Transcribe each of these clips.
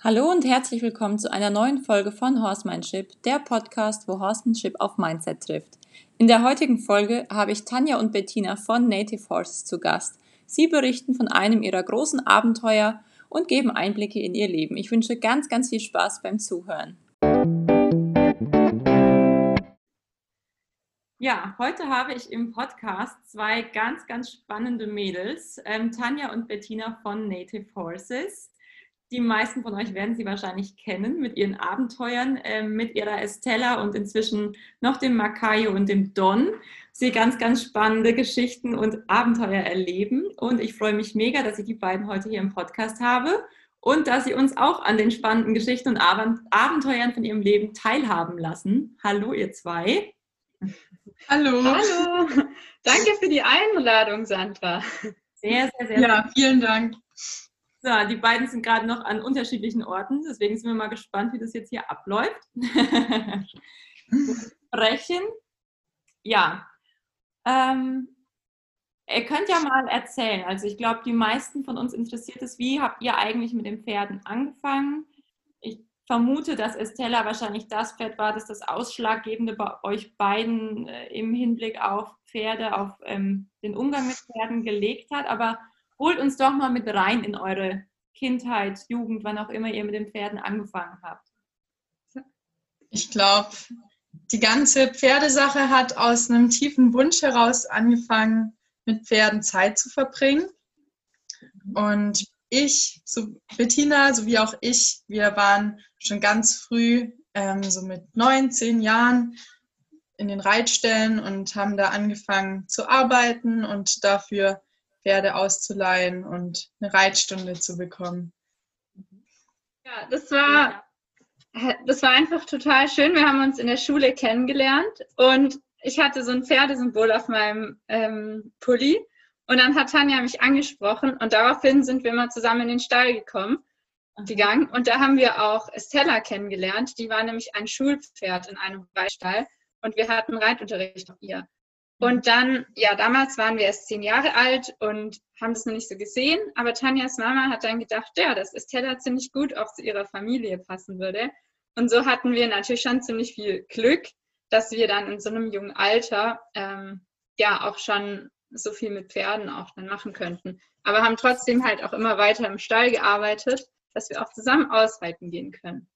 Hallo und herzlich willkommen zu einer neuen Folge von Horsemanship, der Podcast, wo Horsemanship auf Mindset trifft. In der heutigen Folge habe ich Tanja und Bettina von Native Horses zu Gast. Sie berichten von einem ihrer großen Abenteuer und geben Einblicke in ihr Leben. Ich wünsche ganz, ganz viel Spaß beim Zuhören. Ja, heute habe ich im Podcast zwei ganz, ganz spannende Mädels, ähm, Tanja und Bettina von Native Horses. Die meisten von euch werden sie wahrscheinlich kennen mit ihren Abenteuern, äh, mit ihrer Estella und inzwischen noch dem Makayo und dem Don. Sie ganz, ganz spannende Geschichten und Abenteuer erleben. Und ich freue mich mega, dass ich die beiden heute hier im Podcast habe und dass sie uns auch an den spannenden Geschichten und Abenteuern von ihrem Leben teilhaben lassen. Hallo, ihr zwei. Hallo. Hallo. Danke für die Einladung, Sandra. Sehr, sehr, sehr. Ja, vielen Dank. So, die beiden sind gerade noch an unterschiedlichen Orten, deswegen sind wir mal gespannt, wie das jetzt hier abläuft. Sprechen. Ja. Ähm, ihr könnt ja mal erzählen. Also ich glaube, die meisten von uns interessiert es, wie habt ihr eigentlich mit den Pferden angefangen? Ich vermute, dass Estella wahrscheinlich das Pferd war, das das Ausschlaggebende bei euch beiden äh, im Hinblick auf Pferde, auf ähm, den Umgang mit Pferden gelegt hat. Aber holt uns doch mal mit rein in eure Kindheit, Jugend, wann auch immer ihr mit den Pferden angefangen habt. Ich glaube, die ganze Pferdesache hat aus einem tiefen Wunsch heraus angefangen, mit Pferden Zeit zu verbringen. Und ich, so Bettina, sowie auch ich, wir waren schon ganz früh, ähm, so mit neun, zehn Jahren, in den Reitstellen und haben da angefangen zu arbeiten und dafür Pferde auszuleihen und eine Reitstunde zu bekommen. Ja, das war, das war einfach total schön. Wir haben uns in der Schule kennengelernt und ich hatte so ein Pferdesymbol auf meinem ähm, Pulli. Und dann hat Tanja mich angesprochen und daraufhin sind wir mal zusammen in den Stall gekommen, gegangen. Und da haben wir auch Estella kennengelernt. Die war nämlich ein Schulpferd in einem Reitstall und wir hatten Reitunterricht auf ihr. Und dann, ja, damals waren wir erst zehn Jahre alt und haben das noch nicht so gesehen. Aber Tanjas Mama hat dann gedacht, ja, dass Estella ziemlich gut auch zu ihrer Familie passen würde. Und so hatten wir natürlich schon ziemlich viel Glück, dass wir dann in so einem jungen Alter ähm, ja auch schon so viel mit Pferden auch dann machen könnten. Aber haben trotzdem halt auch immer weiter im Stall gearbeitet, dass wir auch zusammen ausreiten gehen können.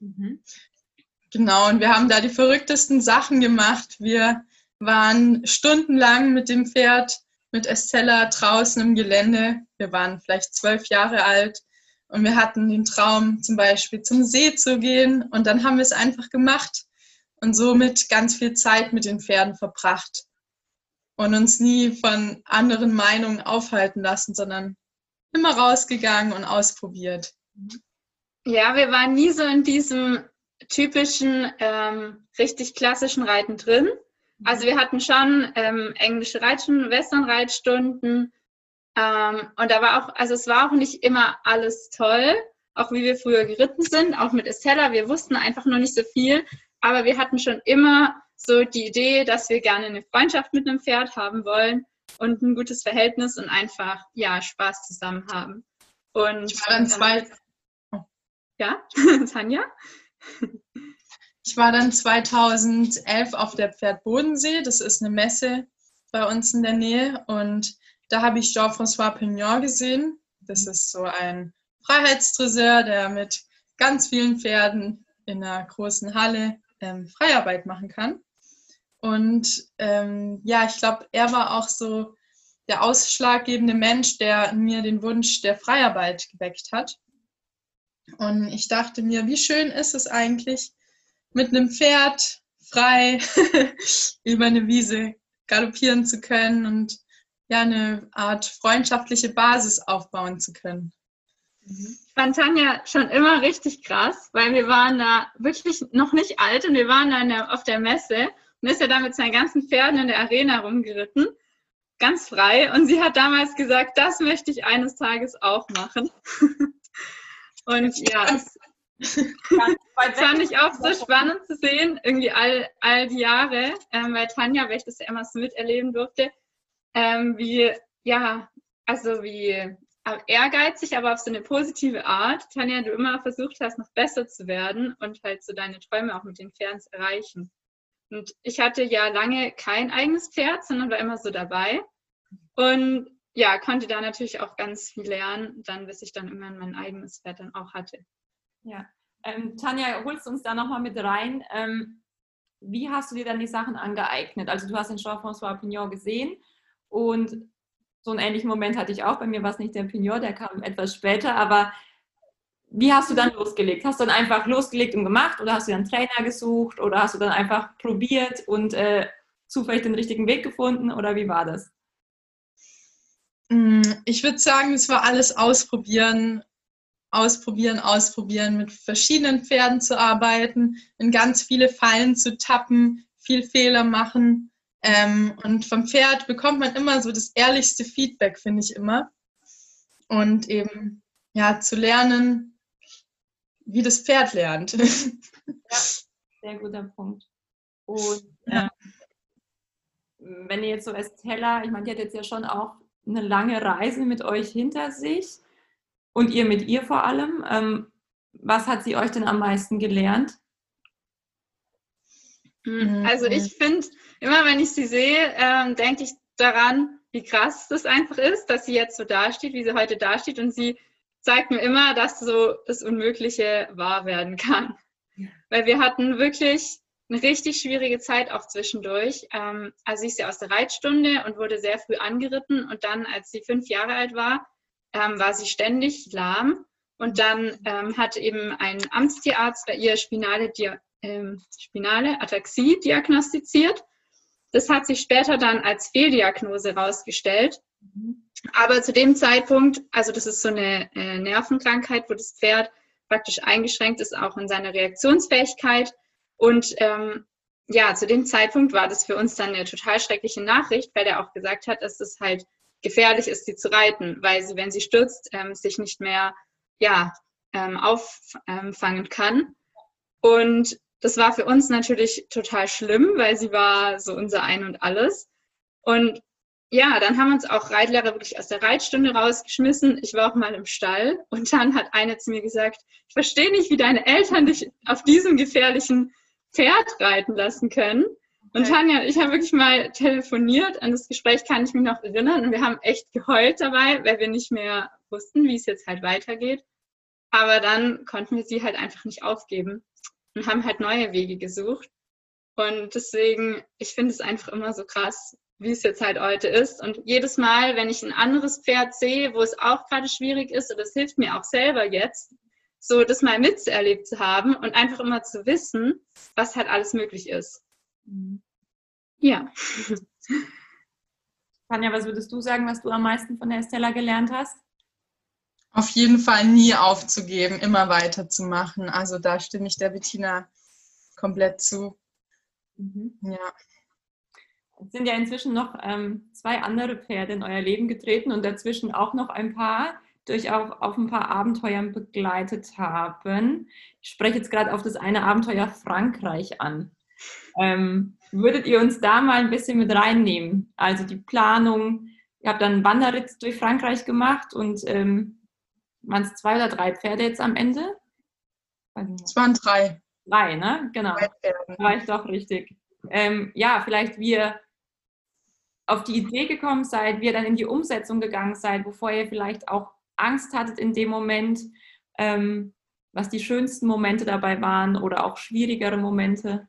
Mhm. Genau, und wir haben da die verrücktesten Sachen gemacht. Wir waren stundenlang mit dem Pferd, mit Estella draußen im Gelände. Wir waren vielleicht zwölf Jahre alt und wir hatten den Traum, zum Beispiel zum See zu gehen. Und dann haben wir es einfach gemacht und somit ganz viel Zeit mit den Pferden verbracht und uns nie von anderen Meinungen aufhalten lassen, sondern immer rausgegangen und ausprobiert. Ja, wir waren nie so in diesem typischen, ähm, richtig klassischen Reiten drin, also wir hatten schon ähm, englische Reitstunden, Western-Reitstunden. Ähm, und da war auch, also es war auch nicht immer alles toll, auch wie wir früher geritten sind, auch mit Estella. Wir wussten einfach noch nicht so viel, aber wir hatten schon immer so die Idee, dass wir gerne eine Freundschaft mit einem Pferd haben wollen und ein gutes Verhältnis und einfach, ja, Spaß zusammen haben. Und ich war dann zwei. Ja, Tanja? Ich war dann 2011 auf der Pferd Bodensee. Das ist eine Messe bei uns in der Nähe. Und da habe ich Jean-François Pignon gesehen. Das ist so ein Freiheitsdresseur, der mit ganz vielen Pferden in einer großen Halle ähm, Freiarbeit machen kann. Und ähm, ja, ich glaube, er war auch so der ausschlaggebende Mensch, der mir den Wunsch der Freiarbeit geweckt hat. Und ich dachte mir, wie schön ist es eigentlich, mit einem Pferd frei über eine Wiese galoppieren zu können und ja, eine Art freundschaftliche Basis aufbauen zu können. Ich fand Tanja schon immer richtig krass, weil wir waren da wirklich noch nicht alt und wir waren da der, auf der Messe und ist ja da mit seinen ganzen Pferden in der Arena rumgeritten, ganz frei. Und sie hat damals gesagt, das möchte ich eines Tages auch machen. und ja, das fand ich auch so spannend zu sehen, irgendwie all, all die Jahre, ähm, weil Tanja, weil ich das ja immer so miterleben durfte, ähm, wie, ja, also wie ehrgeizig, aber auf so eine positive Art. Tanja, du immer versucht hast, noch besser zu werden und halt so deine Träume auch mit den Pferden zu erreichen. Und ich hatte ja lange kein eigenes Pferd, sondern war immer so dabei. Und ja, konnte da natürlich auch ganz viel lernen, dann bis ich dann irgendwann mein eigenes Pferd dann auch hatte. Ja, ähm, Tanja, holst du uns da nochmal mit rein. Ähm, wie hast du dir dann die Sachen angeeignet? Also du hast den Jean-François Pignon gesehen und so einen ähnlichen Moment hatte ich auch. Bei mir war es nicht der Pignon, der kam etwas später, aber wie hast du dann losgelegt? Hast du dann einfach losgelegt und gemacht oder hast du dann Trainer gesucht oder hast du dann einfach probiert und äh, zufällig den richtigen Weg gefunden oder wie war das? Mm, ich würde sagen, es war alles ausprobieren, ausprobieren, ausprobieren, mit verschiedenen Pferden zu arbeiten, in ganz viele Fallen zu tappen, viel Fehler machen. Ähm, und vom Pferd bekommt man immer so das ehrlichste Feedback, finde ich immer. Und eben ja zu lernen, wie das Pferd lernt. Ja, sehr guter Punkt. Und ja. ähm, wenn ihr jetzt so als Teller, ich meine, die hat jetzt ja schon auch eine lange Reise mit euch hinter sich und ihr mit ihr vor allem. Ähm, was hat sie euch denn am meisten gelernt? Hm, also ich finde, immer wenn ich sie sehe, ähm, denke ich daran, wie krass das einfach ist, dass sie jetzt so dasteht, wie sie heute dasteht. Und sie zeigt mir immer, dass so das Unmögliche wahr werden kann. Weil wir hatten wirklich eine richtig schwierige Zeit auch zwischendurch. Ähm, also sie ist ja aus der Reitstunde und wurde sehr früh angeritten und dann, als sie fünf Jahre alt war, ähm, war sie ständig lahm und dann ähm, hat eben ein Amtstierarzt bei ihr Spinale, ähm, Spinale Ataxie diagnostiziert. Das hat sich später dann als Fehldiagnose herausgestellt. Aber zu dem Zeitpunkt, also das ist so eine äh, Nervenkrankheit, wo das Pferd praktisch eingeschränkt ist, auch in seiner Reaktionsfähigkeit. Und ähm, ja, zu dem Zeitpunkt war das für uns dann eine total schreckliche Nachricht, weil er auch gesagt hat, dass es halt gefährlich ist, sie zu reiten, weil sie, wenn sie stürzt, ähm, sich nicht mehr ja, ähm, auffangen kann. Und das war für uns natürlich total schlimm, weil sie war so unser Ein und alles. Und ja, dann haben uns auch Reitlehrer wirklich aus der Reitstunde rausgeschmissen. Ich war auch mal im Stall und dann hat eine zu mir gesagt, ich verstehe nicht, wie deine Eltern dich auf diesem gefährlichen Pferd reiten lassen können. Und Tanja und ich haben wirklich mal telefoniert. An das Gespräch kann ich mich noch erinnern. Und wir haben echt geheult dabei, weil wir nicht mehr wussten, wie es jetzt halt weitergeht. Aber dann konnten wir sie halt einfach nicht aufgeben und haben halt neue Wege gesucht. Und deswegen, ich finde es einfach immer so krass, wie es jetzt halt heute ist. Und jedes Mal, wenn ich ein anderes Pferd sehe, wo es auch gerade schwierig ist, und das hilft mir auch selber jetzt, so das mal mitzuerlebt zu haben und einfach immer zu wissen, was halt alles möglich ist. Mhm. Ja. Tanja, was würdest du sagen, was du am meisten von der Estella gelernt hast? Auf jeden Fall nie aufzugeben, immer weiterzumachen. Also da stimme ich der Bettina komplett zu. Mhm. Ja. Es sind ja inzwischen noch ähm, zwei andere Pferde in euer Leben getreten und dazwischen auch noch ein paar, die euch auch auf ein paar Abenteuern begleitet haben. Ich spreche jetzt gerade auf das eine Abenteuer Frankreich an. Ähm, würdet ihr uns da mal ein bisschen mit reinnehmen? Also die Planung, ihr habt dann einen Wanderritt durch Frankreich gemacht und ähm, waren es zwei oder drei Pferde jetzt am Ende? Es waren drei. Drei, ne? Genau. Drei. War ich doch richtig. Ähm, ja, vielleicht wie ihr auf die Idee gekommen seid, wie ihr dann in die Umsetzung gegangen seid, bevor ihr vielleicht auch Angst hattet in dem Moment, ähm, was die schönsten Momente dabei waren oder auch schwierigere Momente.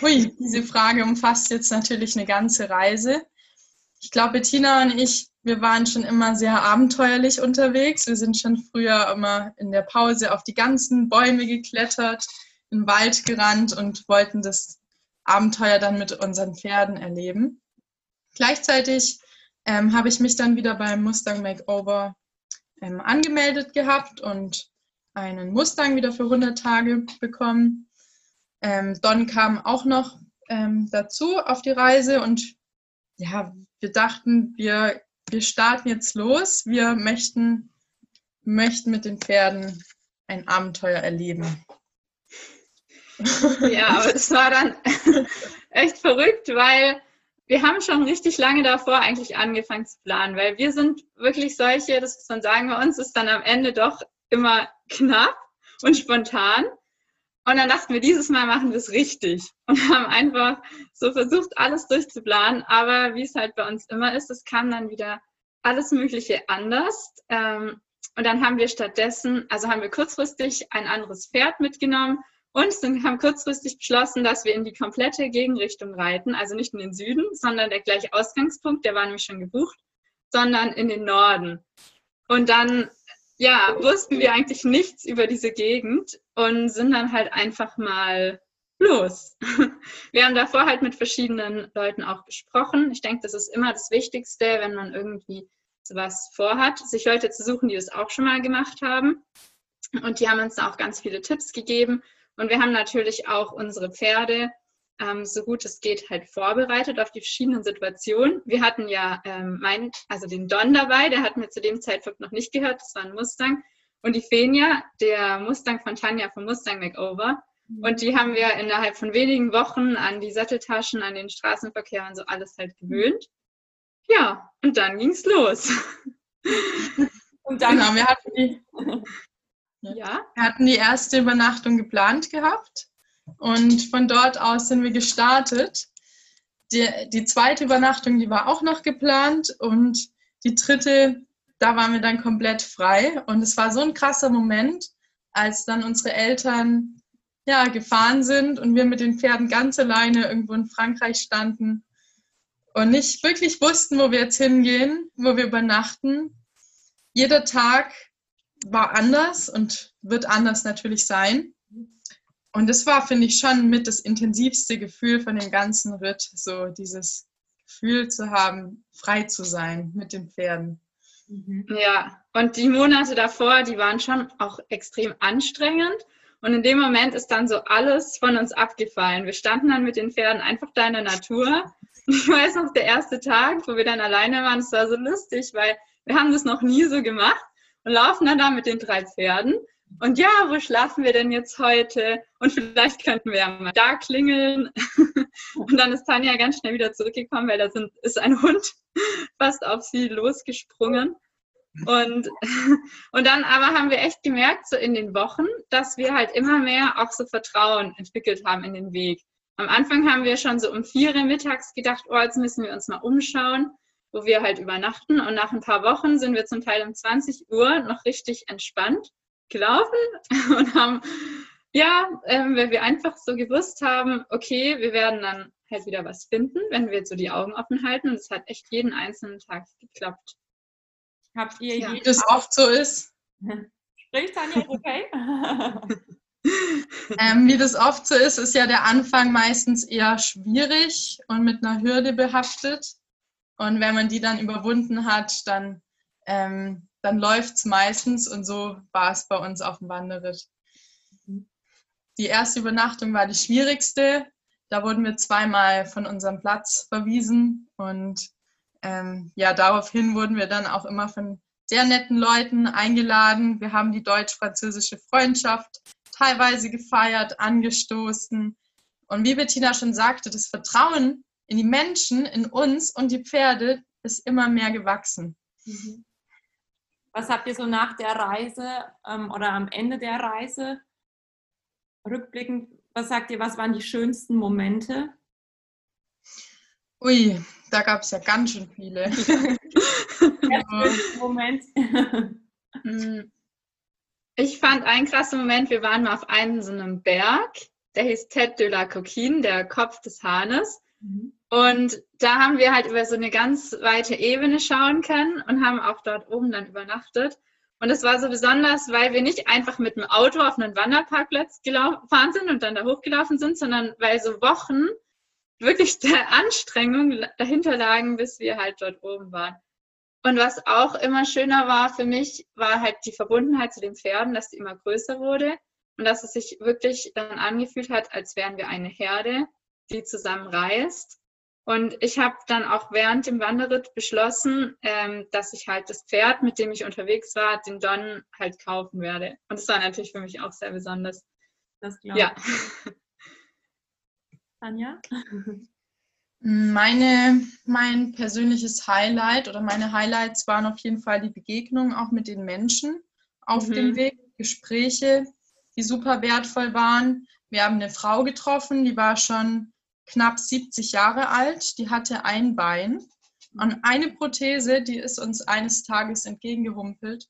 Hui, diese Frage umfasst jetzt natürlich eine ganze Reise. Ich glaube, Bettina und ich, wir waren schon immer sehr abenteuerlich unterwegs. Wir sind schon früher immer in der Pause auf die ganzen Bäume geklettert, in den Wald gerannt und wollten das Abenteuer dann mit unseren Pferden erleben. Gleichzeitig ähm, habe ich mich dann wieder beim Mustang Makeover ähm, angemeldet gehabt und einen Mustang wieder für 100 Tage bekommen. Ähm, Don kam auch noch ähm, dazu auf die Reise und ja, wir dachten, wir, wir starten jetzt los. Wir möchten, möchten mit den Pferden ein Abenteuer erleben. Ja, aber das war dann echt verrückt, weil wir haben schon richtig lange davor eigentlich angefangen zu planen, weil wir sind wirklich solche, das muss man sagen, bei uns ist dann am Ende doch immer knapp und spontan. Und dann dachten wir, dieses Mal machen wir es richtig und haben einfach so versucht, alles durchzuplanen. Aber wie es halt bei uns immer ist, es kam dann wieder alles Mögliche anders. Ähm, und dann haben wir stattdessen, also haben wir kurzfristig ein anderes Pferd mitgenommen und sind, haben kurzfristig beschlossen, dass wir in die komplette Gegenrichtung reiten, also nicht in den Süden, sondern der gleiche Ausgangspunkt, der war nämlich schon gebucht, sondern in den Norden. Und dann, ja, wussten wir eigentlich nichts über diese Gegend und sind dann halt einfach mal los. Wir haben davor halt mit verschiedenen Leuten auch gesprochen. Ich denke, das ist immer das Wichtigste, wenn man irgendwie sowas vorhat, sich Leute zu suchen, die das auch schon mal gemacht haben. Und die haben uns da auch ganz viele Tipps gegeben. Und wir haben natürlich auch unsere Pferde ähm, so gut es geht halt vorbereitet auf die verschiedenen Situationen. Wir hatten ja ähm, mein, also den Don dabei, der hat mir zu dem Zeitpunkt noch nicht gehört, das war ein Mustang. Und die Fenia, der Mustang von Tanja vom Mustang Makeover. Mhm. Und die haben wir innerhalb von wenigen Wochen an die Satteltaschen, an den Straßenverkehr und so alles halt gewöhnt. Ja, und dann ging's los. Und dann genau, wir hatten die, ja. Wir hatten die erste Übernachtung geplant gehabt und von dort aus sind wir gestartet. Die, die zweite Übernachtung, die war auch noch geplant und die dritte, da waren wir dann komplett frei. Und es war so ein krasser Moment, als dann unsere Eltern ja, gefahren sind und wir mit den Pferden ganz alleine irgendwo in Frankreich standen und nicht wirklich wussten, wo wir jetzt hingehen, wo wir übernachten. Jeder Tag war anders und wird anders natürlich sein. Und das war, finde ich, schon mit das intensivste Gefühl von dem ganzen Ritt, so dieses Gefühl zu haben, frei zu sein mit den Pferden. Mhm. Ja, und die Monate davor, die waren schon auch extrem anstrengend. Und in dem Moment ist dann so alles von uns abgefallen. Wir standen dann mit den Pferden einfach da in der Natur. Ich weiß noch, der erste Tag, wo wir dann alleine waren, es war so lustig, weil wir haben das noch nie so gemacht und laufen dann da mit den drei Pferden. Und ja, wo schlafen wir denn jetzt heute? Und vielleicht könnten wir ja mal da klingeln. Und dann ist Tanja ganz schnell wieder zurückgekommen, weil da sind, ist ein Hund fast auf sie losgesprungen. Und, und dann aber haben wir echt gemerkt, so in den Wochen, dass wir halt immer mehr auch so Vertrauen entwickelt haben in den Weg. Am Anfang haben wir schon so um vier Uhr mittags gedacht, oh, jetzt müssen wir uns mal umschauen wo wir halt übernachten. Und nach ein paar Wochen sind wir zum Teil um 20 Uhr noch richtig entspannt gelaufen und haben, ja, ähm, weil wir einfach so gewusst haben, okay, wir werden dann halt wieder was finden, wenn wir jetzt so die Augen offen halten. Und es hat echt jeden einzelnen Tag geklappt. Habt ihr ja. Wie das oft so ist. Spricht Tanja, okay? ähm, wie das oft so ist, ist ja der Anfang meistens eher schwierig und mit einer Hürde behaftet. Und wenn man die dann überwunden hat, dann, ähm, dann läuft es meistens und so war es bei uns auf dem Wanderritt. Die erste Übernachtung war die schwierigste. Da wurden wir zweimal von unserem Platz verwiesen und ähm, ja, daraufhin wurden wir dann auch immer von sehr netten Leuten eingeladen. Wir haben die deutsch-französische Freundschaft teilweise gefeiert, angestoßen. Und wie Bettina schon sagte, das Vertrauen in die Menschen, in uns und die Pferde ist immer mehr gewachsen. Mhm. Was habt ihr so nach der Reise ähm, oder am Ende der Reise rückblickend, was sagt ihr, was waren die schönsten Momente? Ui, da gab es ja ganz schön viele. Moment. Mm. Ich fand einen krassen Moment, wir waren mal auf einem so einem Berg, der hieß Tête de la Coquine, der Kopf des Hahnes. Mhm. Und da haben wir halt über so eine ganz weite Ebene schauen können und haben auch dort oben dann übernachtet. Und es war so besonders, weil wir nicht einfach mit dem Auto auf einen Wanderparkplatz gefahren sind und dann da hochgelaufen sind, sondern weil so Wochen wirklich der Anstrengung dahinter lagen, bis wir halt dort oben waren. Und was auch immer schöner war für mich, war halt die Verbundenheit zu den Pferden, dass die immer größer wurde und dass es sich wirklich dann angefühlt hat, als wären wir eine Herde, die zusammen reist und ich habe dann auch während dem Wanderritt beschlossen, ähm, dass ich halt das Pferd, mit dem ich unterwegs war, den Don halt kaufen werde. Und das war natürlich für mich auch sehr besonders. Das glaube Ja. Tanja? Meine, mein persönliches Highlight oder meine Highlights waren auf jeden Fall die Begegnung auch mit den Menschen auf mhm. dem Weg, Gespräche, die super wertvoll waren. Wir haben eine Frau getroffen, die war schon knapp 70 Jahre alt, die hatte ein Bein und eine Prothese, die ist uns eines Tages entgegengehumpelt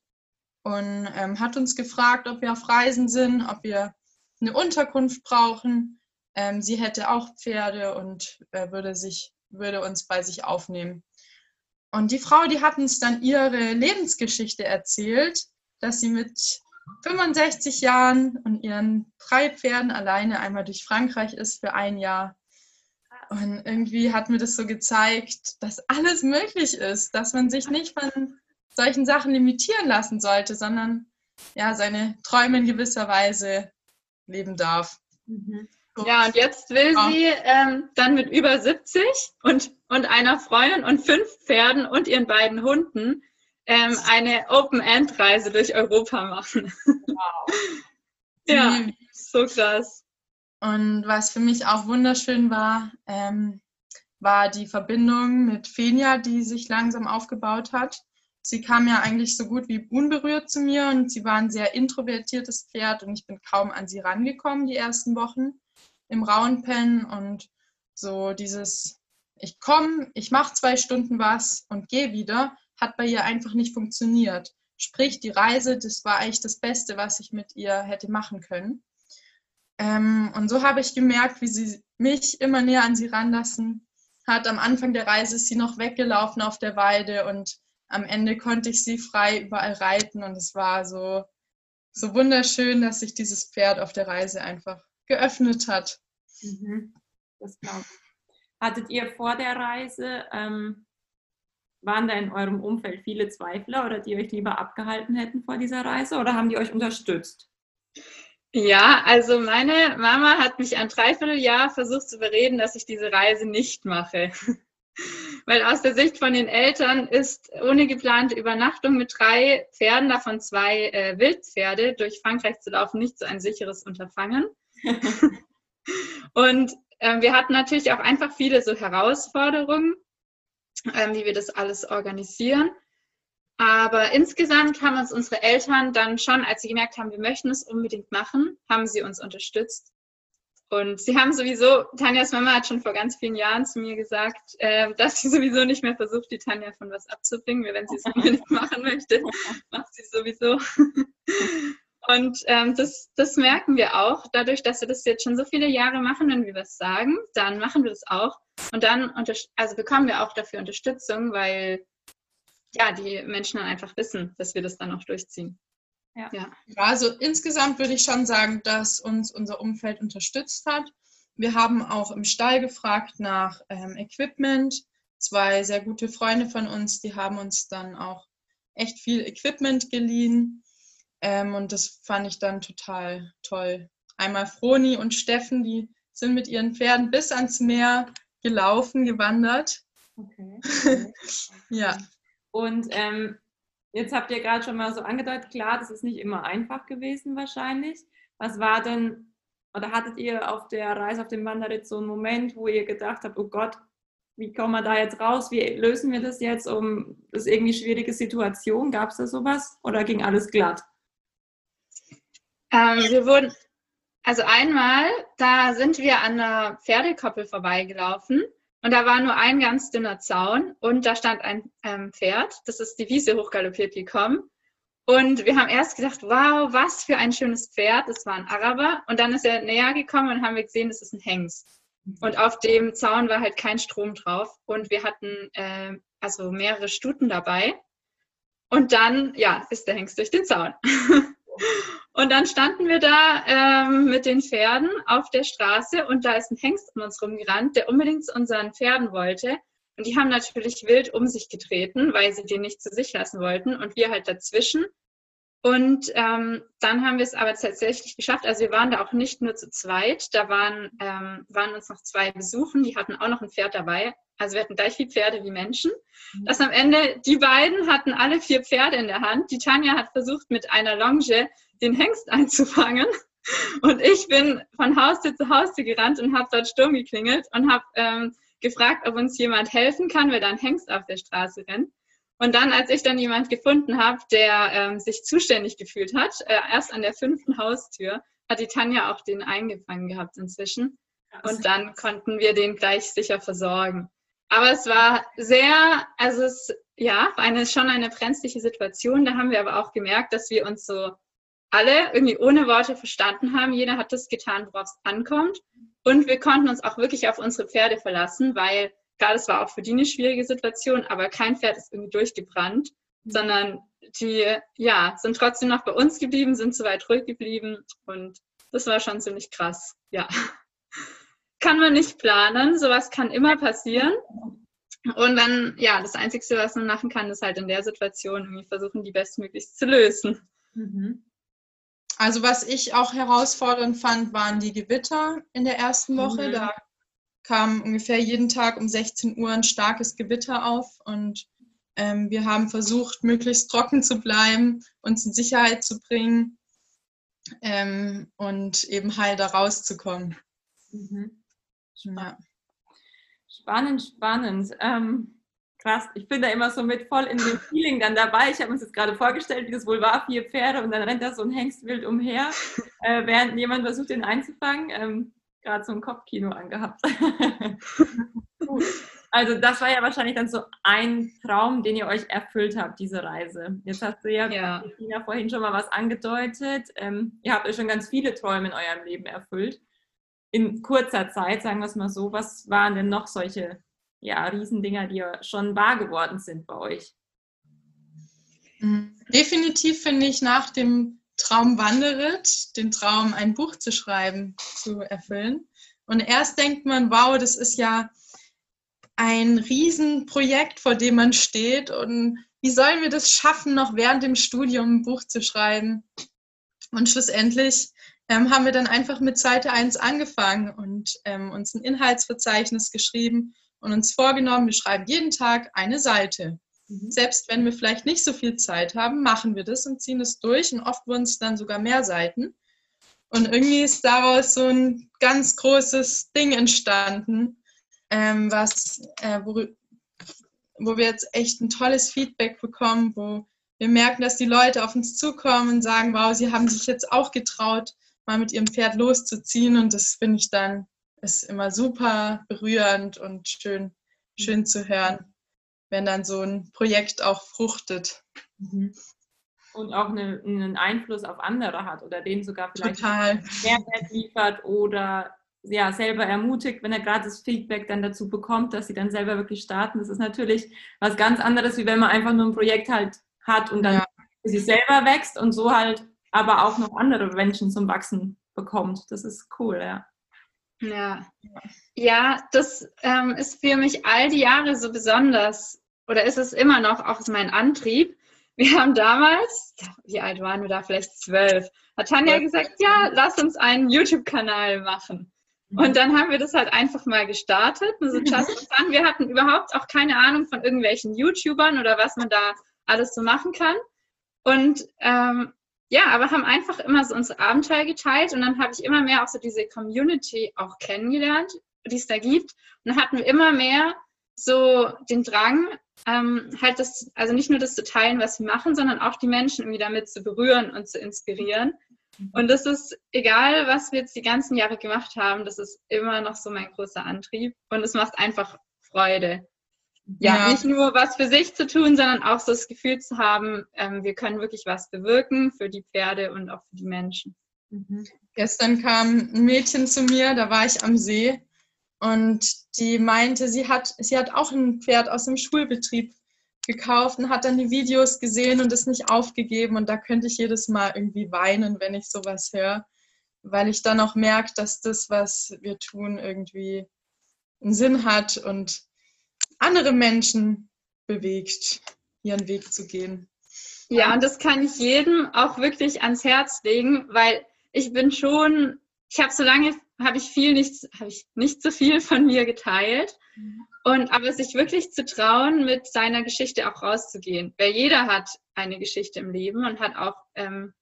und ähm, hat uns gefragt, ob wir auf Reisen sind, ob wir eine Unterkunft brauchen. Ähm, sie hätte auch Pferde und äh, würde, sich, würde uns bei sich aufnehmen. Und die Frau, die hat uns dann ihre Lebensgeschichte erzählt, dass sie mit 65 Jahren und ihren drei Pferden alleine einmal durch Frankreich ist für ein Jahr. Und irgendwie hat mir das so gezeigt, dass alles möglich ist, dass man sich nicht von solchen Sachen limitieren lassen sollte, sondern ja, seine Träume in gewisser Weise leben darf. Mhm. Ja, und jetzt will ja. sie ähm, dann mit über 70 und, und einer Freundin und fünf Pferden und ihren beiden Hunden ähm, eine Open-End-Reise durch Europa machen. Wow. ja, so krass. Und was für mich auch wunderschön war, ähm, war die Verbindung mit Fenja, die sich langsam aufgebaut hat. Sie kam ja eigentlich so gut wie unberührt zu mir und sie war ein sehr introvertiertes Pferd und ich bin kaum an sie rangekommen die ersten Wochen im Rauenpen und so dieses, ich komme, ich mache zwei Stunden was und gehe wieder, hat bei ihr einfach nicht funktioniert. Sprich, die Reise, das war eigentlich das Beste, was ich mit ihr hätte machen können. Ähm, und so habe ich gemerkt, wie sie mich immer näher an sie ranlassen hat. Am Anfang der Reise ist sie noch weggelaufen auf der Weide und am Ende konnte ich sie frei überall reiten und es war so, so wunderschön, dass sich dieses Pferd auf der Reise einfach geöffnet hat. Mhm. Das glaube ich. Hattet ihr vor der Reise, ähm, waren da in eurem Umfeld viele Zweifler oder die euch lieber abgehalten hätten vor dieser Reise oder haben die euch unterstützt? Ja, also meine Mama hat mich ein Dreivierteljahr versucht zu bereden, dass ich diese Reise nicht mache. Weil aus der Sicht von den Eltern ist ohne geplante Übernachtung mit drei Pferden, davon zwei äh, Wildpferde, durch Frankreich zu laufen, nicht so ein sicheres Unterfangen. und äh, wir hatten natürlich auch einfach viele so Herausforderungen, äh, wie wir das alles organisieren. Aber insgesamt haben uns unsere Eltern dann schon, als sie gemerkt haben, wir möchten es unbedingt machen, haben sie uns unterstützt und sie haben sowieso, Tanjas Mama hat schon vor ganz vielen Jahren zu mir gesagt, äh, dass sie sowieso nicht mehr versucht, die Tanja von was abzubringen. Wenn sie es unbedingt machen möchte, macht sie es sowieso. Und ähm, das, das merken wir auch. Dadurch, dass wir das jetzt schon so viele Jahre machen, wenn wir was sagen, dann machen wir das auch. Und dann also bekommen wir auch dafür Unterstützung, weil ja, die Menschen dann einfach wissen, dass wir das dann auch durchziehen. Ja. ja. Also insgesamt würde ich schon sagen, dass uns unser Umfeld unterstützt hat. Wir haben auch im Stall gefragt nach ähm, Equipment. Zwei sehr gute Freunde von uns, die haben uns dann auch echt viel Equipment geliehen. Ähm, und das fand ich dann total toll. Einmal Froni und Steffen, die sind mit ihren Pferden bis ans Meer gelaufen, gewandert. Okay. ja. Und ähm, Jetzt habt ihr gerade schon mal so angedeutet, klar, das ist nicht immer einfach gewesen wahrscheinlich. Was war denn, oder hattet ihr auf der Reise auf dem Wanderritt so einen Moment, wo ihr gedacht habt, oh Gott, wie kommen wir da jetzt raus? Wie lösen wir das jetzt um das irgendwie schwierige Situation? Gab es da sowas oder ging alles glatt? Ähm, wir wurden, also einmal, da sind wir an einer Pferdekoppel vorbeigelaufen und da war nur ein ganz dünner Zaun und da stand ein ähm, Pferd. Das ist die Wiese hochgaloppiert gekommen. Und wir haben erst gedacht, wow, was für ein schönes Pferd. Das war ein Araber. Und dann ist er näher gekommen und haben wir gesehen, das ist ein Hengst. Und auf dem Zaun war halt kein Strom drauf. Und wir hatten äh, also mehrere Stuten dabei. Und dann, ja, ist der Hengst durch den Zaun. Und dann standen wir da ähm, mit den Pferden auf der Straße und da ist ein Hengst um uns rumgerannt, der unbedingt zu unseren Pferden wollte. Und die haben natürlich wild um sich getreten, weil sie den nicht zu sich lassen wollten und wir halt dazwischen. Und ähm, dann haben wir es aber tatsächlich geschafft. Also wir waren da auch nicht nur zu zweit, da waren, ähm, waren uns noch zwei besuchen, die hatten auch noch ein Pferd dabei. Also wir hatten gleich viel Pferde wie Menschen. Mhm. Dass am Ende, die beiden hatten alle vier Pferde in der Hand. Die Tanja hat versucht, mit einer Longe den Hengst einzufangen. Und ich bin von Haustür zu Haustür gerannt und habe dort Sturm geklingelt und habe ähm, gefragt, ob uns jemand helfen kann, weil dann Hengst auf der Straße rennt. Und dann, als ich dann jemand gefunden habe, der ähm, sich zuständig gefühlt hat, äh, erst an der fünften Haustür, hat die Tanja auch den eingefangen gehabt inzwischen. Und dann konnten wir den gleich sicher versorgen. Aber es war sehr, also es ja, eine, schon eine brenzliche Situation. Da haben wir aber auch gemerkt, dass wir uns so alle irgendwie ohne Worte verstanden haben. Jeder hat das getan, worauf es ankommt. Und wir konnten uns auch wirklich auf unsere Pferde verlassen, weil, klar, das war auch für die eine schwierige Situation, aber kein Pferd ist irgendwie durchgebrannt, mhm. sondern die, ja, sind trotzdem noch bei uns geblieben, sind soweit ruhig geblieben und das war schon ziemlich krass, ja. Kann man nicht planen, sowas kann immer passieren. Und dann, ja, das Einzige, was man machen kann, ist halt in der Situation irgendwie versuchen, die bestmöglichst zu lösen. Mhm. Also was ich auch herausfordernd fand, waren die Gewitter in der ersten Woche. Mhm. Da kam ungefähr jeden Tag um 16 Uhr ein starkes Gewitter auf und ähm, wir haben versucht, möglichst trocken zu bleiben, uns in Sicherheit zu bringen ähm, und eben heil da rauszukommen. Mhm. Ja. Spannend, spannend. Ähm, krass, ich bin da immer so mit voll in dem Feeling dann dabei. Ich habe uns jetzt gerade vorgestellt, wie das wohl war, vier Pferde und dann rennt da so ein Hengst wild umher, äh, während jemand versucht, den einzufangen. Gerade so ein Kopfkino angehabt. also das war ja wahrscheinlich dann so ein Traum, den ihr euch erfüllt habt, diese Reise. Jetzt hast du ja, ja. Christina, vorhin schon mal was angedeutet. Ähm, ihr habt euch schon ganz viele Träume in eurem Leben erfüllt in kurzer Zeit, sagen wir es mal so, was waren denn noch solche ja, Riesendinger, die schon wahr geworden sind bei euch? Mhm. Definitiv finde ich nach dem Traum Wanderet, den Traum, ein Buch zu schreiben, zu erfüllen. Und erst denkt man, wow, das ist ja ein Riesenprojekt, vor dem man steht. Und wie sollen wir das schaffen, noch während dem Studium ein Buch zu schreiben? Und schlussendlich ähm, haben wir dann einfach mit Seite 1 angefangen und ähm, uns ein Inhaltsverzeichnis geschrieben und uns vorgenommen, wir schreiben jeden Tag eine Seite. Mhm. Selbst wenn wir vielleicht nicht so viel Zeit haben, machen wir das und ziehen es durch und oft wurden es dann sogar mehr Seiten. Und irgendwie ist daraus so ein ganz großes Ding entstanden, ähm, was, äh, wo, wo wir jetzt echt ein tolles Feedback bekommen, wo wir merken, dass die Leute auf uns zukommen und sagen, wow, sie haben sich jetzt auch getraut, mal mit ihrem Pferd loszuziehen. Und das finde ich dann ist immer super berührend und schön, schön zu hören, wenn dann so ein Projekt auch fruchtet. Mhm. Und auch eine, einen Einfluss auf andere hat oder denen sogar vielleicht. Mehrwert liefert oder ja, selber ermutigt, wenn er gerade das Feedback dann dazu bekommt, dass sie dann selber wirklich starten. Das ist natürlich was ganz anderes, wie wenn man einfach nur ein Projekt halt hat und dann ja. für sich selber wächst und so halt aber auch noch andere Menschen zum Wachsen bekommt. Das ist cool, ja. Ja, ja das ähm, ist für mich all die Jahre so besonders oder ist es immer noch auch mein Antrieb. Wir haben damals, wie alt waren wir da, vielleicht zwölf, hat Tanja gesagt, ja, lass uns einen YouTube-Kanal machen. Mhm. Und dann haben wir das halt einfach mal gestartet. Also just fun. Wir hatten überhaupt auch keine Ahnung von irgendwelchen YouTubern oder was man da alles so machen kann. Und ähm, ja, aber haben einfach immer so unsere Abenteuer geteilt und dann habe ich immer mehr auch so diese Community auch kennengelernt, die es da gibt. Und dann hatten wir immer mehr so den Drang, ähm, halt das, also nicht nur das zu teilen, was wir machen, sondern auch die Menschen irgendwie damit zu berühren und zu inspirieren. Und das ist egal, was wir jetzt die ganzen Jahre gemacht haben, das ist immer noch so mein großer Antrieb und es macht einfach Freude ja, ja, nicht nur was für sich zu tun, sondern auch so das Gefühl zu haben, ähm, wir können wirklich was bewirken für die Pferde und auch für die Menschen. Mhm. Gestern kam ein Mädchen zu mir, da war ich am See und die meinte, sie hat, sie hat auch ein Pferd aus dem Schulbetrieb gekauft und hat dann die Videos gesehen und es nicht aufgegeben. Und da könnte ich jedes Mal irgendwie weinen, wenn ich sowas höre, weil ich dann auch merke, dass das, was wir tun, irgendwie einen Sinn hat und andere Menschen bewegt, ihren Weg zu gehen. Ja, und das kann ich jedem auch wirklich ans Herz legen, weil ich bin schon, ich habe so lange, habe ich viel nicht, habe ich nicht so viel von mir geteilt. Und aber sich wirklich zu trauen, mit seiner Geschichte auch rauszugehen. Weil jeder hat eine Geschichte im Leben und hat auch ähm,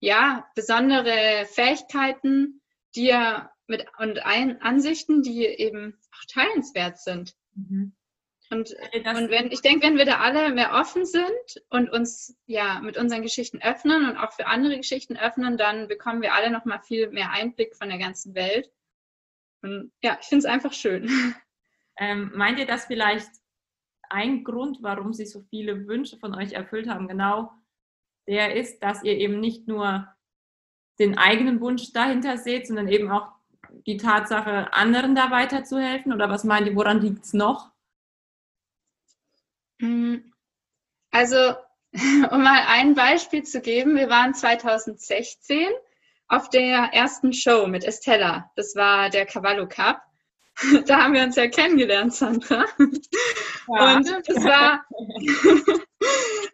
ja besondere Fähigkeiten, die er mit und ein, Ansichten, die eben auch teilenswert sind. Mhm. Und, und wenn, ich denke, wenn wir da alle mehr offen sind und uns ja mit unseren Geschichten öffnen und auch für andere Geschichten öffnen, dann bekommen wir alle noch mal viel mehr Einblick von der ganzen Welt. Und ja, ich finde es einfach schön. Ähm, meint ihr, dass vielleicht ein Grund, warum sie so viele Wünsche von euch erfüllt haben, genau der ist, dass ihr eben nicht nur den eigenen Wunsch dahinter seht, sondern eben auch die Tatsache, anderen da weiterzuhelfen? Oder was meint ihr, woran liegt es noch? Hm, also, um mal ein Beispiel zu geben, wir waren 2016 auf der ersten Show mit Estella. Das war der Cavallo Cup. Da haben wir uns ja kennengelernt, Sandra. Ja. Und das war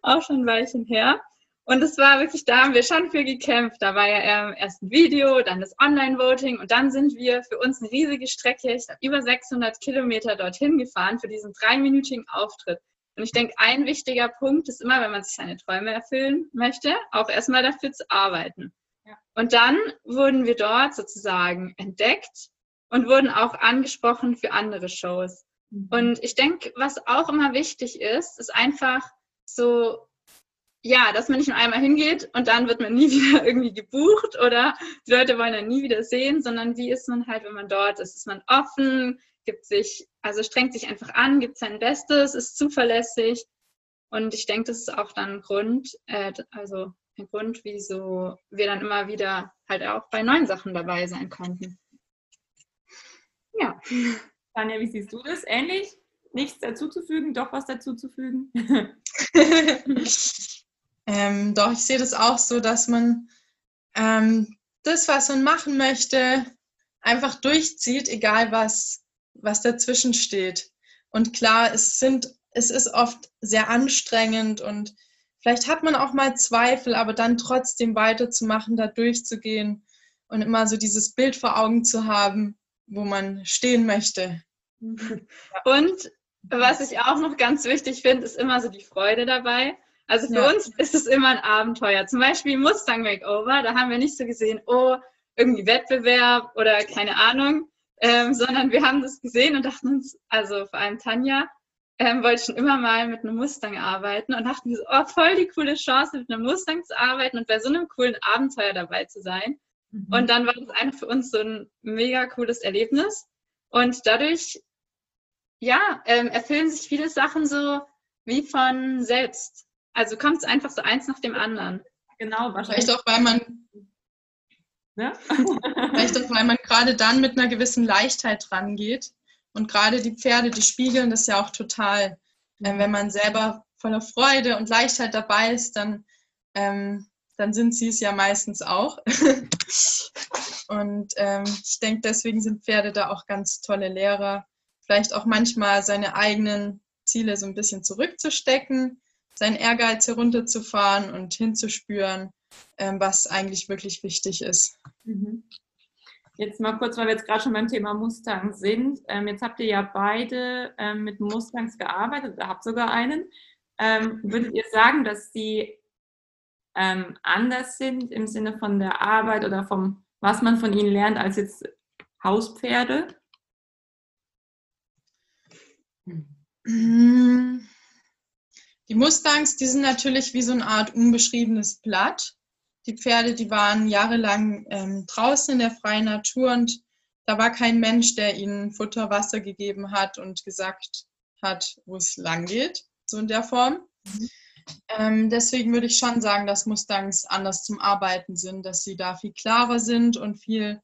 auch schon ein Weilchen her. Und es war wirklich, da haben wir schon für gekämpft. Da war ja erst ein Video, dann das Online-Voting und dann sind wir für uns eine riesige Strecke, ich glaube über 600 Kilometer dorthin gefahren für diesen dreiminütigen Auftritt. Und ich denke, ein wichtiger Punkt ist immer, wenn man sich seine Träume erfüllen möchte, auch erstmal dafür zu arbeiten. Ja. Und dann wurden wir dort sozusagen entdeckt und wurden auch angesprochen für andere Shows. Mhm. Und ich denke, was auch immer wichtig ist, ist einfach so ja, dass man nicht nur einmal hingeht und dann wird man nie wieder irgendwie gebucht oder die Leute wollen dann nie wieder sehen, sondern wie ist man halt, wenn man dort ist? Ist man offen, gibt sich, also strengt sich einfach an, gibt sein Bestes, ist zuverlässig. Und ich denke, das ist auch dann ein Grund, äh, also ein Grund, wieso wir dann immer wieder halt auch bei neuen Sachen dabei sein konnten. Ja. Tanja, wie siehst du das? Ähnlich? Nichts dazuzufügen, doch was dazuzufügen? Ähm, doch, ich sehe das auch so, dass man ähm, das, was man machen möchte, einfach durchzieht, egal was, was dazwischen steht. Und klar, es, sind, es ist oft sehr anstrengend und vielleicht hat man auch mal Zweifel, aber dann trotzdem weiterzumachen, da durchzugehen und immer so dieses Bild vor Augen zu haben, wo man stehen möchte. Und was ich auch noch ganz wichtig finde, ist immer so die Freude dabei. Also für ja. uns ist es immer ein Abenteuer. Zum Beispiel Mustang Makeover, da haben wir nicht so gesehen, oh, irgendwie Wettbewerb oder keine Ahnung, ähm, sondern wir haben das gesehen und dachten uns, also vor allem Tanja, ähm, wollte schon immer mal mit einem Mustang arbeiten und dachten so, oh, voll die coole Chance, mit einem Mustang zu arbeiten und bei so einem coolen Abenteuer dabei zu sein. Mhm. Und dann war das einfach für uns so ein mega cooles Erlebnis. Und dadurch, ja, ähm, erfüllen sich viele Sachen so wie von selbst. Also kommt es einfach so eins nach dem anderen. Genau, wahrscheinlich. Vielleicht auch, weil man ja? Vielleicht auch, weil man gerade dann mit einer gewissen Leichtheit rangeht. Und gerade die Pferde, die spiegeln das ja auch total. Ähm, wenn man selber voller Freude und Leichtheit dabei ist, dann, ähm, dann sind sie es ja meistens auch. und ähm, ich denke, deswegen sind Pferde da auch ganz tolle Lehrer. Vielleicht auch manchmal seine eigenen Ziele so ein bisschen zurückzustecken seinen Ehrgeiz herunterzufahren und hinzuspüren, was eigentlich wirklich wichtig ist. Mhm. Jetzt mal kurz, weil wir jetzt gerade schon beim Thema Mustang sind. Ähm, jetzt habt ihr ja beide ähm, mit Mustangs gearbeitet, oder habt sogar einen. Ähm, würdet ihr sagen, dass sie ähm, anders sind im Sinne von der Arbeit oder vom, was man von ihnen lernt, als jetzt Hauspferde? Hm. Die Mustangs, die sind natürlich wie so eine Art unbeschriebenes Blatt. Die Pferde, die waren jahrelang ähm, draußen in der freien Natur und da war kein Mensch, der ihnen Futter, Wasser gegeben hat und gesagt hat, wo es lang geht, so in der Form. Ähm, deswegen würde ich schon sagen, dass Mustangs anders zum Arbeiten sind, dass sie da viel klarer sind und viel,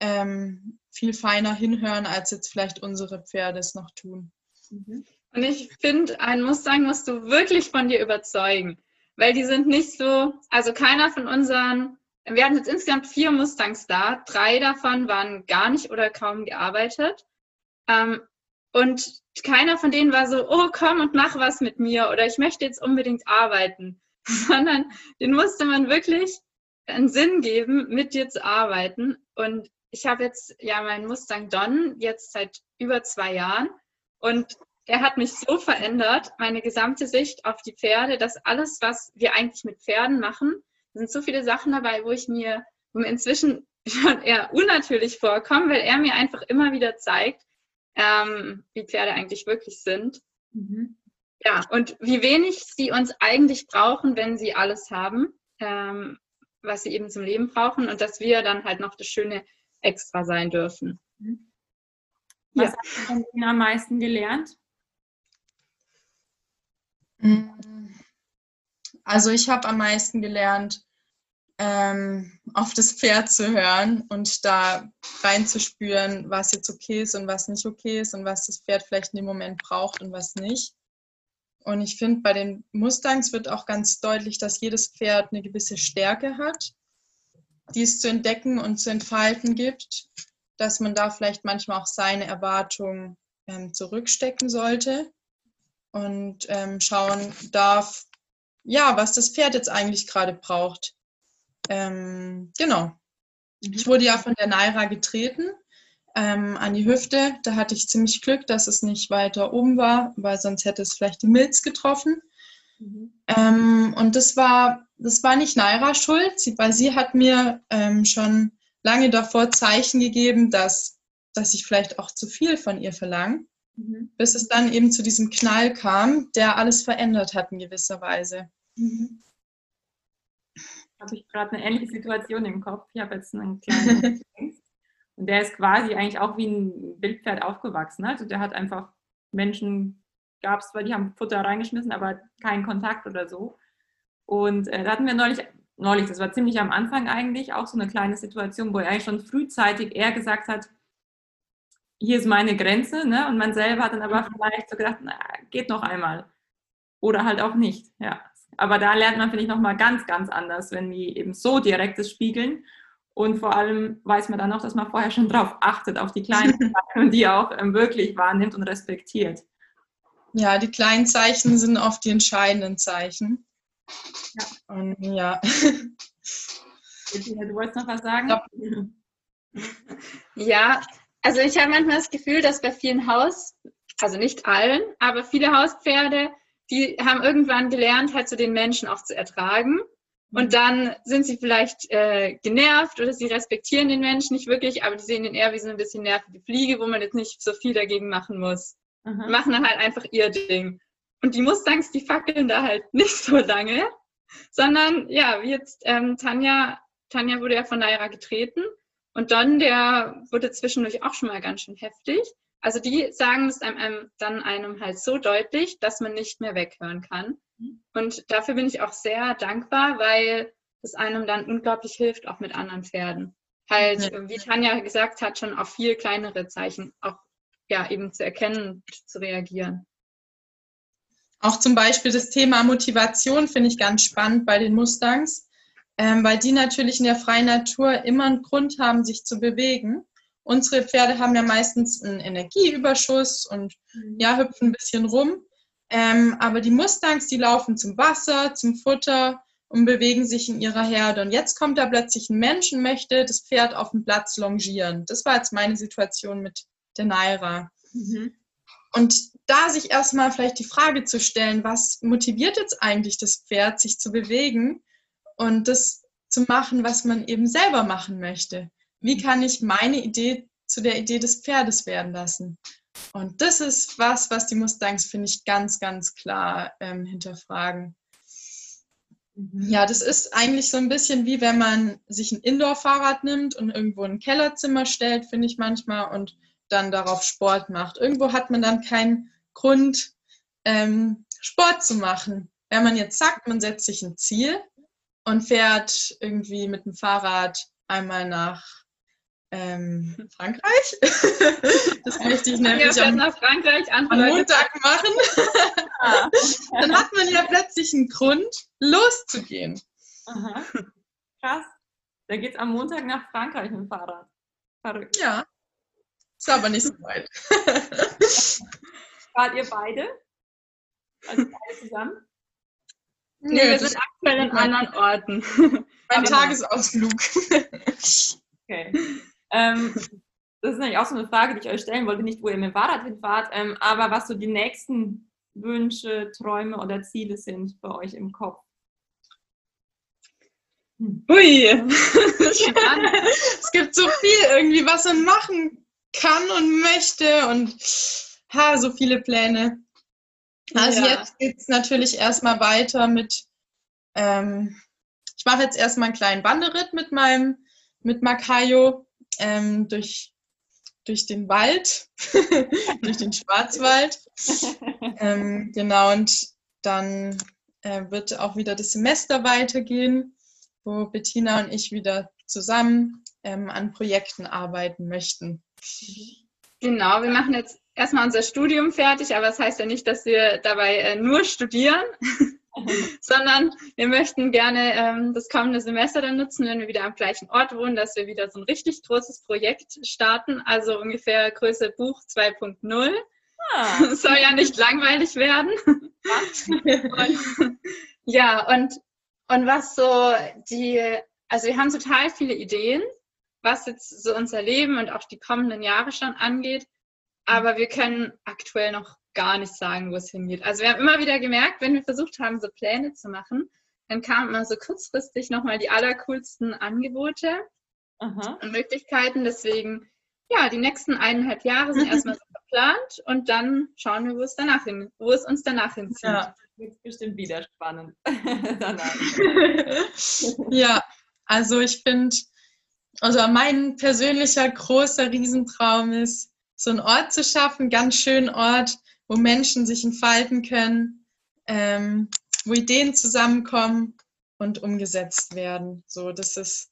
ähm, viel feiner hinhören, als jetzt vielleicht unsere Pferde es noch tun. Mhm. Und ich finde, ein Mustang musst du wirklich von dir überzeugen, weil die sind nicht so, also keiner von unseren, wir hatten jetzt insgesamt vier Mustangs da, drei davon waren gar nicht oder kaum gearbeitet. Ähm, und keiner von denen war so, oh, komm und mach was mit mir oder ich möchte jetzt unbedingt arbeiten, sondern den musste man wirklich einen Sinn geben, mit dir zu arbeiten. Und ich habe jetzt ja meinen Mustang Don jetzt seit über zwei Jahren und er hat mich so verändert, meine gesamte Sicht auf die Pferde, dass alles, was wir eigentlich mit Pferden machen, sind so viele Sachen dabei, wo ich mir, wo mir inzwischen schon eher unnatürlich vorkommen, weil er mir einfach immer wieder zeigt, ähm, wie Pferde eigentlich wirklich sind. Mhm. Ja, und wie wenig sie uns eigentlich brauchen, wenn sie alles haben, ähm, was sie eben zum Leben brauchen und dass wir dann halt noch das schöne Extra sein dürfen. Mhm. Was ja. hast du von am meisten gelernt? Also ich habe am meisten gelernt, ähm, auf das Pferd zu hören und da reinzuspüren, was jetzt okay ist und was nicht okay ist und was das Pferd vielleicht in dem Moment braucht und was nicht. Und ich finde, bei den Mustangs wird auch ganz deutlich, dass jedes Pferd eine gewisse Stärke hat, die es zu entdecken und zu entfalten gibt, dass man da vielleicht manchmal auch seine Erwartungen ähm, zurückstecken sollte und ähm, schauen darf, ja, was das Pferd jetzt eigentlich gerade braucht. Ähm, genau. Mhm. Ich wurde ja von der Naira getreten ähm, an die Hüfte. Da hatte ich ziemlich Glück, dass es nicht weiter oben war, weil sonst hätte es vielleicht die Milz getroffen. Mhm. Ähm, und das war, das war nicht Naira schuld, sie, weil sie hat mir ähm, schon lange davor Zeichen gegeben, dass, dass ich vielleicht auch zu viel von ihr verlange. Mhm. Bis es dann eben zu diesem Knall kam, der alles verändert hat in gewisser Weise. Mhm. Habe ich gerade eine ähnliche Situation im Kopf. Ich habe jetzt einen kleinen Und der ist quasi eigentlich auch wie ein Wildpferd aufgewachsen. Also der hat einfach Menschen, gab es zwar, die haben Futter reingeschmissen, aber keinen Kontakt oder so. Und äh, da hatten wir neulich, neulich, das war ziemlich am Anfang eigentlich, auch so eine kleine Situation, wo er eigentlich schon frühzeitig eher gesagt hat, hier ist meine Grenze, ne? Und man selber hat dann aber vielleicht so gedacht, na, geht noch einmal. Oder halt auch nicht, ja. Aber da lernt man, finde ich, nochmal ganz, ganz anders, wenn die eben so direktes spiegeln. Und vor allem weiß man dann auch, dass man vorher schon drauf achtet, auf die kleinen Zeichen und die auch ähm, wirklich wahrnimmt und respektiert. Ja, die kleinen Zeichen sind oft die entscheidenden Zeichen. Ja. Und ja. Du wolltest noch was sagen? Ja, also ich habe manchmal das Gefühl, dass bei vielen Haus, also nicht allen, aber viele Hauspferde, die haben irgendwann gelernt, halt so den Menschen auch zu ertragen. Und mhm. dann sind sie vielleicht äh, genervt oder sie respektieren den Menschen nicht wirklich, aber die sehen ihn eher wie so ein bisschen nervige Fliege, wo man jetzt nicht so viel dagegen machen muss. Mhm. Machen dann halt einfach ihr Ding. Und die Mustangs, die fackeln da halt nicht so lange, sondern ja, wie jetzt ähm, Tanja, Tanja wurde ja von Naira getreten und Don, der wurde zwischendurch auch schon mal ganz schön heftig. Also die sagen es einem, dann einem halt so deutlich, dass man nicht mehr weghören kann. Und dafür bin ich auch sehr dankbar, weil es einem dann unglaublich hilft, auch mit anderen Pferden. Halt, wie Tanja gesagt hat, schon auf viel kleinere Zeichen auch ja eben zu erkennen und zu reagieren. Auch zum Beispiel das Thema Motivation finde ich ganz spannend bei den Mustangs ähm, weil die natürlich in der freien Natur immer einen Grund haben, sich zu bewegen. Unsere Pferde haben ja meistens einen Energieüberschuss und mhm. ja, hüpfen ein bisschen rum. Ähm, aber die Mustangs, die laufen zum Wasser, zum Futter und bewegen sich in ihrer Herde. Und jetzt kommt da plötzlich ein Mensch und möchte das Pferd auf dem Platz longieren. Das war jetzt meine Situation mit der Naira. Mhm. Und da sich erstmal vielleicht die Frage zu stellen, was motiviert jetzt eigentlich das Pferd, sich zu bewegen? Und das zu machen, was man eben selber machen möchte. Wie kann ich meine Idee zu der Idee des Pferdes werden lassen? Und das ist was, was die Mustangs, finde ich, ganz, ganz klar ähm, hinterfragen. Mhm. Ja, das ist eigentlich so ein bisschen wie wenn man sich ein Indoor-Fahrrad nimmt und irgendwo ein Kellerzimmer stellt, finde ich manchmal, und dann darauf Sport macht. Irgendwo hat man dann keinen Grund, ähm, Sport zu machen. Wenn man jetzt sagt, man setzt sich ein Ziel, und fährt irgendwie mit dem Fahrrad einmal nach ähm, Frankreich. das möchte ich nämlich am, nach Frankreich, am Montag machen. Ah. Dann hat man ja plötzlich einen Grund, loszugehen. Aha. Krass. Da geht es am Montag nach Frankreich mit dem Fahrrad. Verrückt. Ja. Ist aber nicht so weit. Wart ihr beide? Also beide zusammen? Nee, wir sind aktuell in anderen Orten. Mein Tagesausflug. okay. Ähm, das ist natürlich auch so eine Frage, die ich euch stellen wollte, nicht wo ihr mit dem Fahrrad hinfahrt, ähm, aber was so die nächsten Wünsche, Träume oder Ziele sind bei euch im Kopf. Hui, es gibt so viel irgendwie, was man machen kann und möchte und ha, so viele Pläne. Also ja. jetzt geht es natürlich erstmal weiter mit, ähm, ich mache jetzt erstmal einen kleinen Wanderritt mit meinem, mit Makayo ähm, durch, durch den Wald, durch den Schwarzwald. ähm, genau, und dann äh, wird auch wieder das Semester weitergehen, wo Bettina und ich wieder zusammen ähm, an Projekten arbeiten möchten. Genau, wir machen jetzt erstmal unser Studium fertig, aber das heißt ja nicht, dass wir dabei äh, nur studieren, sondern wir möchten gerne ähm, das kommende Semester dann nutzen, wenn wir wieder am gleichen Ort wohnen, dass wir wieder so ein richtig großes Projekt starten, also ungefähr Größe Buch 2.0. Ah. Soll ja nicht langweilig werden. und, ja, und, und was so die, also wir haben total viele Ideen, was jetzt so unser Leben und auch die kommenden Jahre schon angeht aber wir können aktuell noch gar nicht sagen, wo es hingeht. Also wir haben immer wieder gemerkt, wenn wir versucht haben, so Pläne zu machen, dann kamen immer so kurzfristig nochmal die allercoolsten Angebote Aha. und Möglichkeiten. Deswegen, ja, die nächsten eineinhalb Jahre sind erstmal so geplant und dann schauen wir, wo es danach hin, wo es uns danach hinzieht. Ja, wird bestimmt wieder spannend. ja, also ich finde, also mein persönlicher großer Riesentraum ist, so einen Ort zu schaffen, ganz schönen Ort, wo Menschen sich entfalten können, ähm, wo Ideen zusammenkommen und umgesetzt werden. So, das ist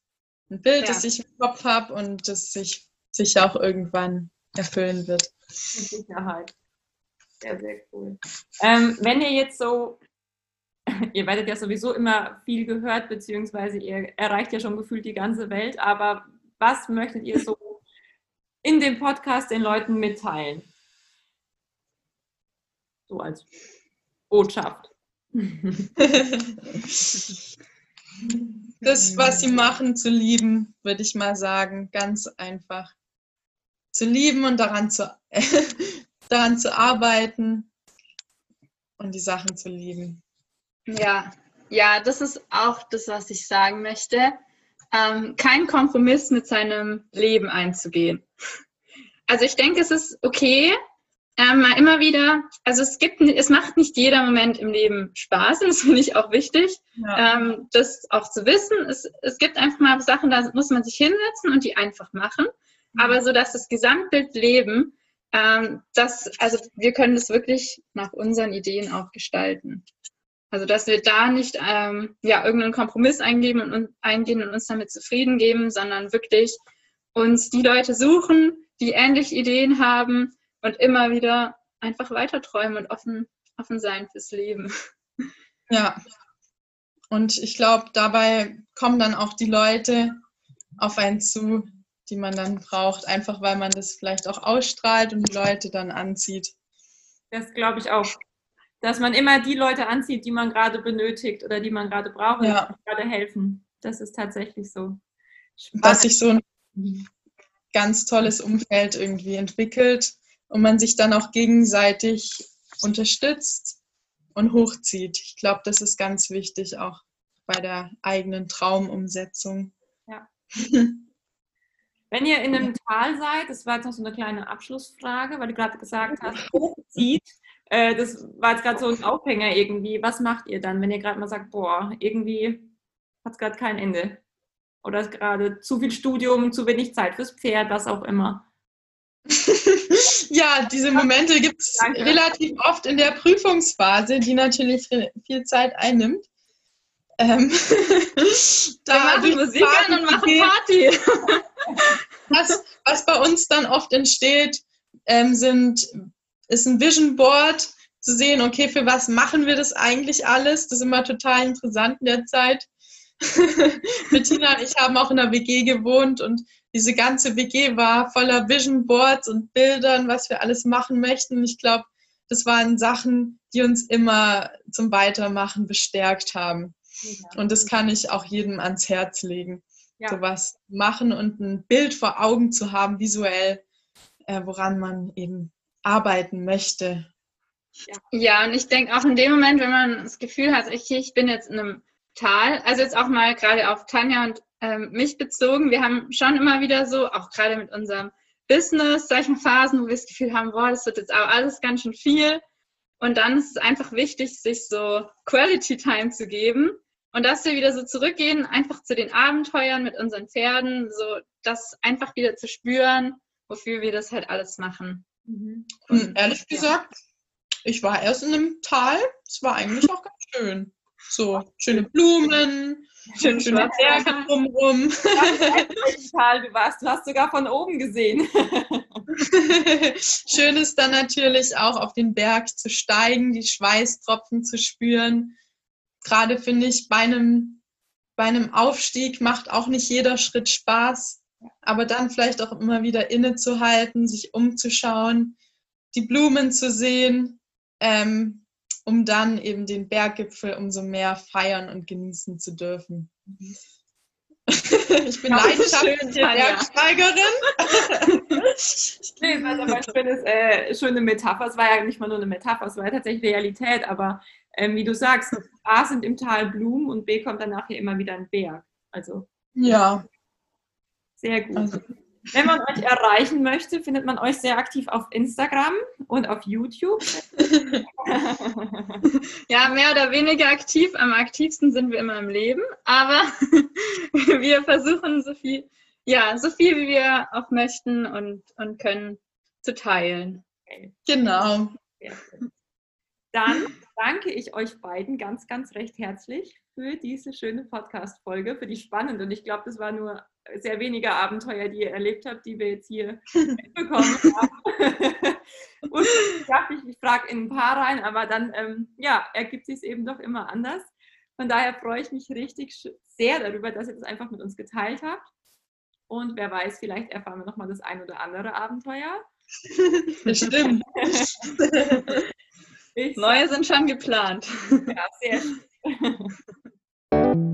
ein Bild, ja. das ich im Kopf habe und das sich, sich auch irgendwann erfüllen wird. Mit Sicherheit. Sehr, sehr cool. Ähm, wenn ihr jetzt so, ihr werdet ja sowieso immer viel gehört, beziehungsweise ihr erreicht ja schon gefühlt die ganze Welt, aber was möchtet ihr so in dem Podcast den Leuten mitteilen? So als Botschaft. das, was sie machen, zu lieben, würde ich mal sagen. Ganz einfach. Zu lieben und daran zu, daran zu arbeiten und die Sachen zu lieben. Ja, ja, das ist auch das, was ich sagen möchte ähm, keinen Kompromiss mit seinem Leben einzugehen. Also ich denke, es ist okay, ähm, mal immer wieder, also es gibt, es macht nicht jeder Moment im Leben Spaß und das finde ich auch wichtig, ja. ähm, das auch zu wissen. Es, es gibt einfach mal Sachen, da muss man sich hinsetzen und die einfach machen, mhm. aber so, dass das Gesamtbild Leben, ähm, das, also wir können das wirklich nach unseren Ideen auch gestalten. Also dass wir da nicht ähm, ja, irgendeinen Kompromiss eingeben und, und eingehen und uns damit zufrieden geben, sondern wirklich uns die Leute suchen, die ähnliche Ideen haben und immer wieder einfach weiter träumen und offen, offen sein fürs Leben. Ja. Und ich glaube, dabei kommen dann auch die Leute auf einen zu, die man dann braucht, einfach weil man das vielleicht auch ausstrahlt und die Leute dann anzieht. Das glaube ich auch dass man immer die Leute anzieht, die man gerade benötigt oder die man gerade braucht, ja. die gerade helfen. Das ist tatsächlich so. Spannend. Dass sich so ein ganz tolles Umfeld irgendwie entwickelt und man sich dann auch gegenseitig unterstützt und hochzieht. Ich glaube, das ist ganz wichtig auch bei der eigenen Traumumsetzung. Ja. Wenn ihr in einem Tal seid, das war jetzt noch so eine kleine Abschlussfrage, weil du gerade gesagt hast, hochzieht, äh, das war jetzt gerade so ein Aufhänger irgendwie. Was macht ihr dann, wenn ihr gerade mal sagt, boah, irgendwie hat es gerade kein Ende? Oder ist gerade zu viel Studium, zu wenig Zeit fürs Pferd, was auch immer? ja, diese Momente gibt es relativ oft in der Prüfungsphase, die natürlich viel Zeit einnimmt. Ähm, da Wir machen Musik an und machen Party. was, was bei uns dann oft entsteht, ähm, sind ist ein Vision Board zu sehen, okay, für was machen wir das eigentlich alles? Das ist immer total interessant in der Zeit. Bettina und ich haben auch in einer WG gewohnt und diese ganze WG war voller Vision Boards und Bildern, was wir alles machen möchten. ich glaube, das waren Sachen, die uns immer zum Weitermachen bestärkt haben. Ja. Und das kann ich auch jedem ans Herz legen. Ja. Sowas machen und ein Bild vor Augen zu haben, visuell, äh, woran man eben arbeiten möchte. Ja, und ich denke auch in dem Moment, wenn man das Gefühl hat, ich, ich bin jetzt in einem Tal. Also jetzt auch mal gerade auf Tanja und ähm, mich bezogen. Wir haben schon immer wieder so, auch gerade mit unserem Business, solchen Phasen, wo wir das Gefühl haben, boah, das wird jetzt auch alles ganz schön viel. Und dann ist es einfach wichtig, sich so Quality Time zu geben. Und dass wir wieder so zurückgehen, einfach zu den Abenteuern mit unseren Pferden, so das einfach wieder zu spüren, wofür wir das halt alles machen. Mhm. Und ehrlich ja. gesagt, ich war erst in einem Tal. Es war eigentlich auch ganz schön. So schöne Blumen, schön schöne Berge drumherum. Tal du warst. Du hast sogar von oben gesehen. schön ist dann natürlich auch auf den Berg zu steigen, die Schweißtropfen zu spüren. Gerade finde ich, bei einem, bei einem Aufstieg macht auch nicht jeder Schritt Spaß. Aber dann vielleicht auch immer wieder innezuhalten, sich umzuschauen, die Blumen zu sehen, ähm, um dann eben den Berggipfel umso mehr feiern und genießen zu dürfen. ich bin leidenschaftliche Bergsteigerin. nee, also mein schönes, äh, schöne Metapher. Es war ja nicht mal nur eine Metapher, es war ja tatsächlich Realität, aber ähm, wie du sagst, A sind im Tal Blumen und B kommt dann nachher immer wieder ein Berg. Also ja. Sehr gut. Also, wenn man euch erreichen möchte, findet man euch sehr aktiv auf Instagram und auf YouTube. ja, mehr oder weniger aktiv. Am aktivsten sind wir immer im Leben, aber wir versuchen so viel, ja, so viel wie wir auch möchten und, und können zu teilen. Okay. Genau. Dann danke ich euch beiden ganz, ganz recht herzlich für diese schöne Podcast-Folge, für die spannende. Und ich glaube, das war nur sehr wenige Abenteuer, die ihr erlebt habt, die wir jetzt hier mitbekommen haben. und ich dachte, ich, ich frage in ein paar rein, aber dann ähm, ja, ergibt sich es eben doch immer anders. Von daher freue ich mich richtig sehr darüber, dass ihr das einfach mit uns geteilt habt. Und wer weiß, vielleicht erfahren wir nochmal das ein oder andere Abenteuer. Bestimmt. Neue sind schon geplant. Ja, sehr schön.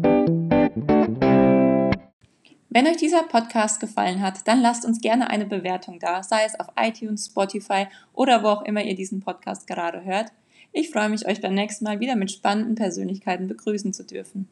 Wenn euch dieser Podcast gefallen hat, dann lasst uns gerne eine Bewertung da, sei es auf iTunes, Spotify oder wo auch immer ihr diesen Podcast gerade hört. Ich freue mich, euch beim nächsten Mal wieder mit spannenden Persönlichkeiten begrüßen zu dürfen.